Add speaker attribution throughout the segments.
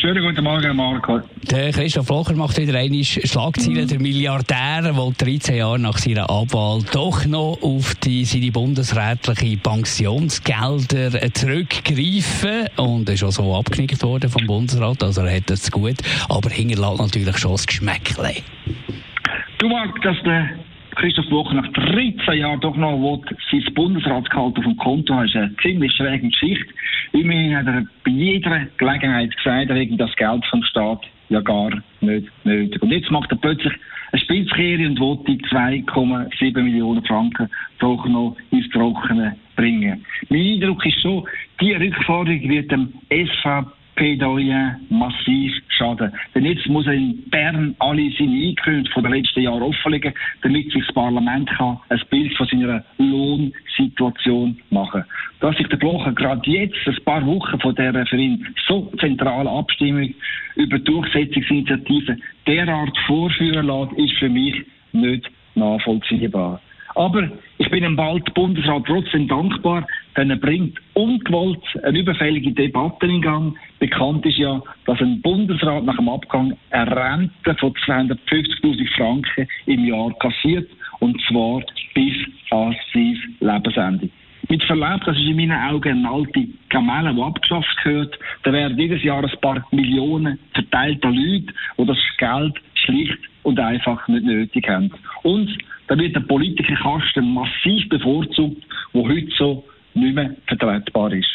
Speaker 1: Schönen guten Morgen, Marco.
Speaker 2: Der Christoph Locher macht wieder eine Schlagzeile. Der Milliardär will 13 Jahre nach seiner Abwahl doch noch auf die, seine bundesrätliche Pensionsgelder zurückgreifen. Und er ist auch so abgenickt worden vom Bundesrat. Also er hat das gut. Aber hinterlässt natürlich schon das Geschmäckle.
Speaker 1: Du magst, dass der Christoph Blocher nach 13 Jahren doch noch will, sein Bundesratsgehalt auf dem Konto hat, ist eine ziemlich schräge Geschichte. Immerhin hat er bei jeder Gelegenheit gesagt, er wegen das Geld vom Staat ja gar nicht nötig. Und jetzt macht er plötzlich eine Spitzkehre und will die 2,7 Millionen Franken doch noch ins Trockene bringen. Mein Eindruck ist so, die Rückforderung wird dem SVP Plädoyer massiv schaden. Denn jetzt muss er in Bern alle seine Einkünfte von den letzten Jahren offenlegen, damit sich das Parlament kann ein Bild von seiner Lohnsituation machen Dass sich der Blocher gerade jetzt, ein paar Wochen von der für ihn so zentralen Abstimmung über Durchsetzungsinitiative derart vorführen lässt, ist für mich nicht nachvollziehbar. Aber ich bin dem bald Bundesrat trotzdem dankbar, denn er bringt ungewollt eine überfällige Debatte in Gang. Bekannt ist ja, dass ein Bundesrat nach dem Abgang eine Rente von 250.000 Franken im Jahr kassiert, und zwar bis an sein Lebensende. Mit Verlaub, das ist in meinen Augen eine alte Kamelle, die abgeschafft gehört. Da werden jedes Jahr ein paar Millionen verteilter Leute, die das Geld schlicht und einfach nicht nötig haben. Und da wird der politische Kasten massiv bevorzugt, wo heute so nicht mehr vertretbar ist.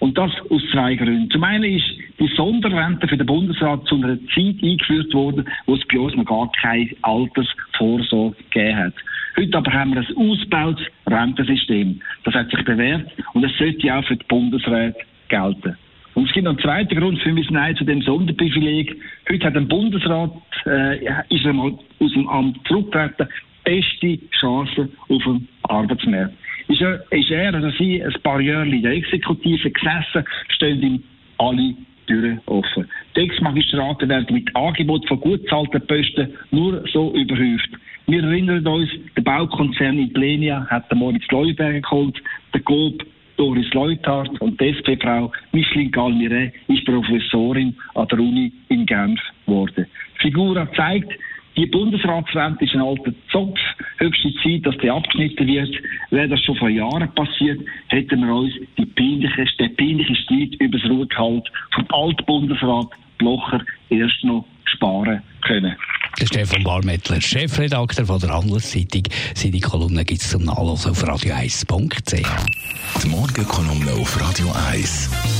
Speaker 1: Und das aus zwei Gründen. Zum einen ist die Sonderrente für den Bundesrat zu einer Zeit eingeführt worden, wo es bei uns noch gar keine Altersvorsorge gegeben hat. Heute aber haben wir ein ausgebautes Rentensystem. Das hat sich bewährt und es sollte auch für die Bundesräte gelten. Und es gibt noch einen zweiten Grund für mein Nein zu dem Sonderprivileg. Heute hat ein Bundesrat, äh, ist er mal aus dem Amt zurückgetreten, beste Chancen auf dem Arbeitsmarkt. Ist er, ist er oder sie ein paar Jahre in der Exekutive gesessen, stehen ihm alle Türen offen. Die Ex-Magistraten werden mit Angebot von gut zahlten Posten nur so überhäuft. Wir erinnern uns, der Baukonzern in Plenia hat den Moritz Leuberger geholt, der Coop Doris Leuthardt und die SP-Frau Micheline Galmire ist Professorin an der Uni in Genf geworden. Figura zeigt, die Bundesratsrente ist ein alter Zopf. Höchste Zeit, dass der abgeschnitten wird. Wäre das schon vor Jahren passiert, hätten wir uns die peinliche, den peinlichen Streit über das Ruhegehalt vom Altbundesrat Blocher erst noch sparen können.
Speaker 2: Der Stefan Barmettler, Chefredakteur von der Handelszeitung. Seine Kolumne gibt es zum Nachlesen auf radio1.ch.
Speaker 3: Die Morgenkolumne auf Radio 1.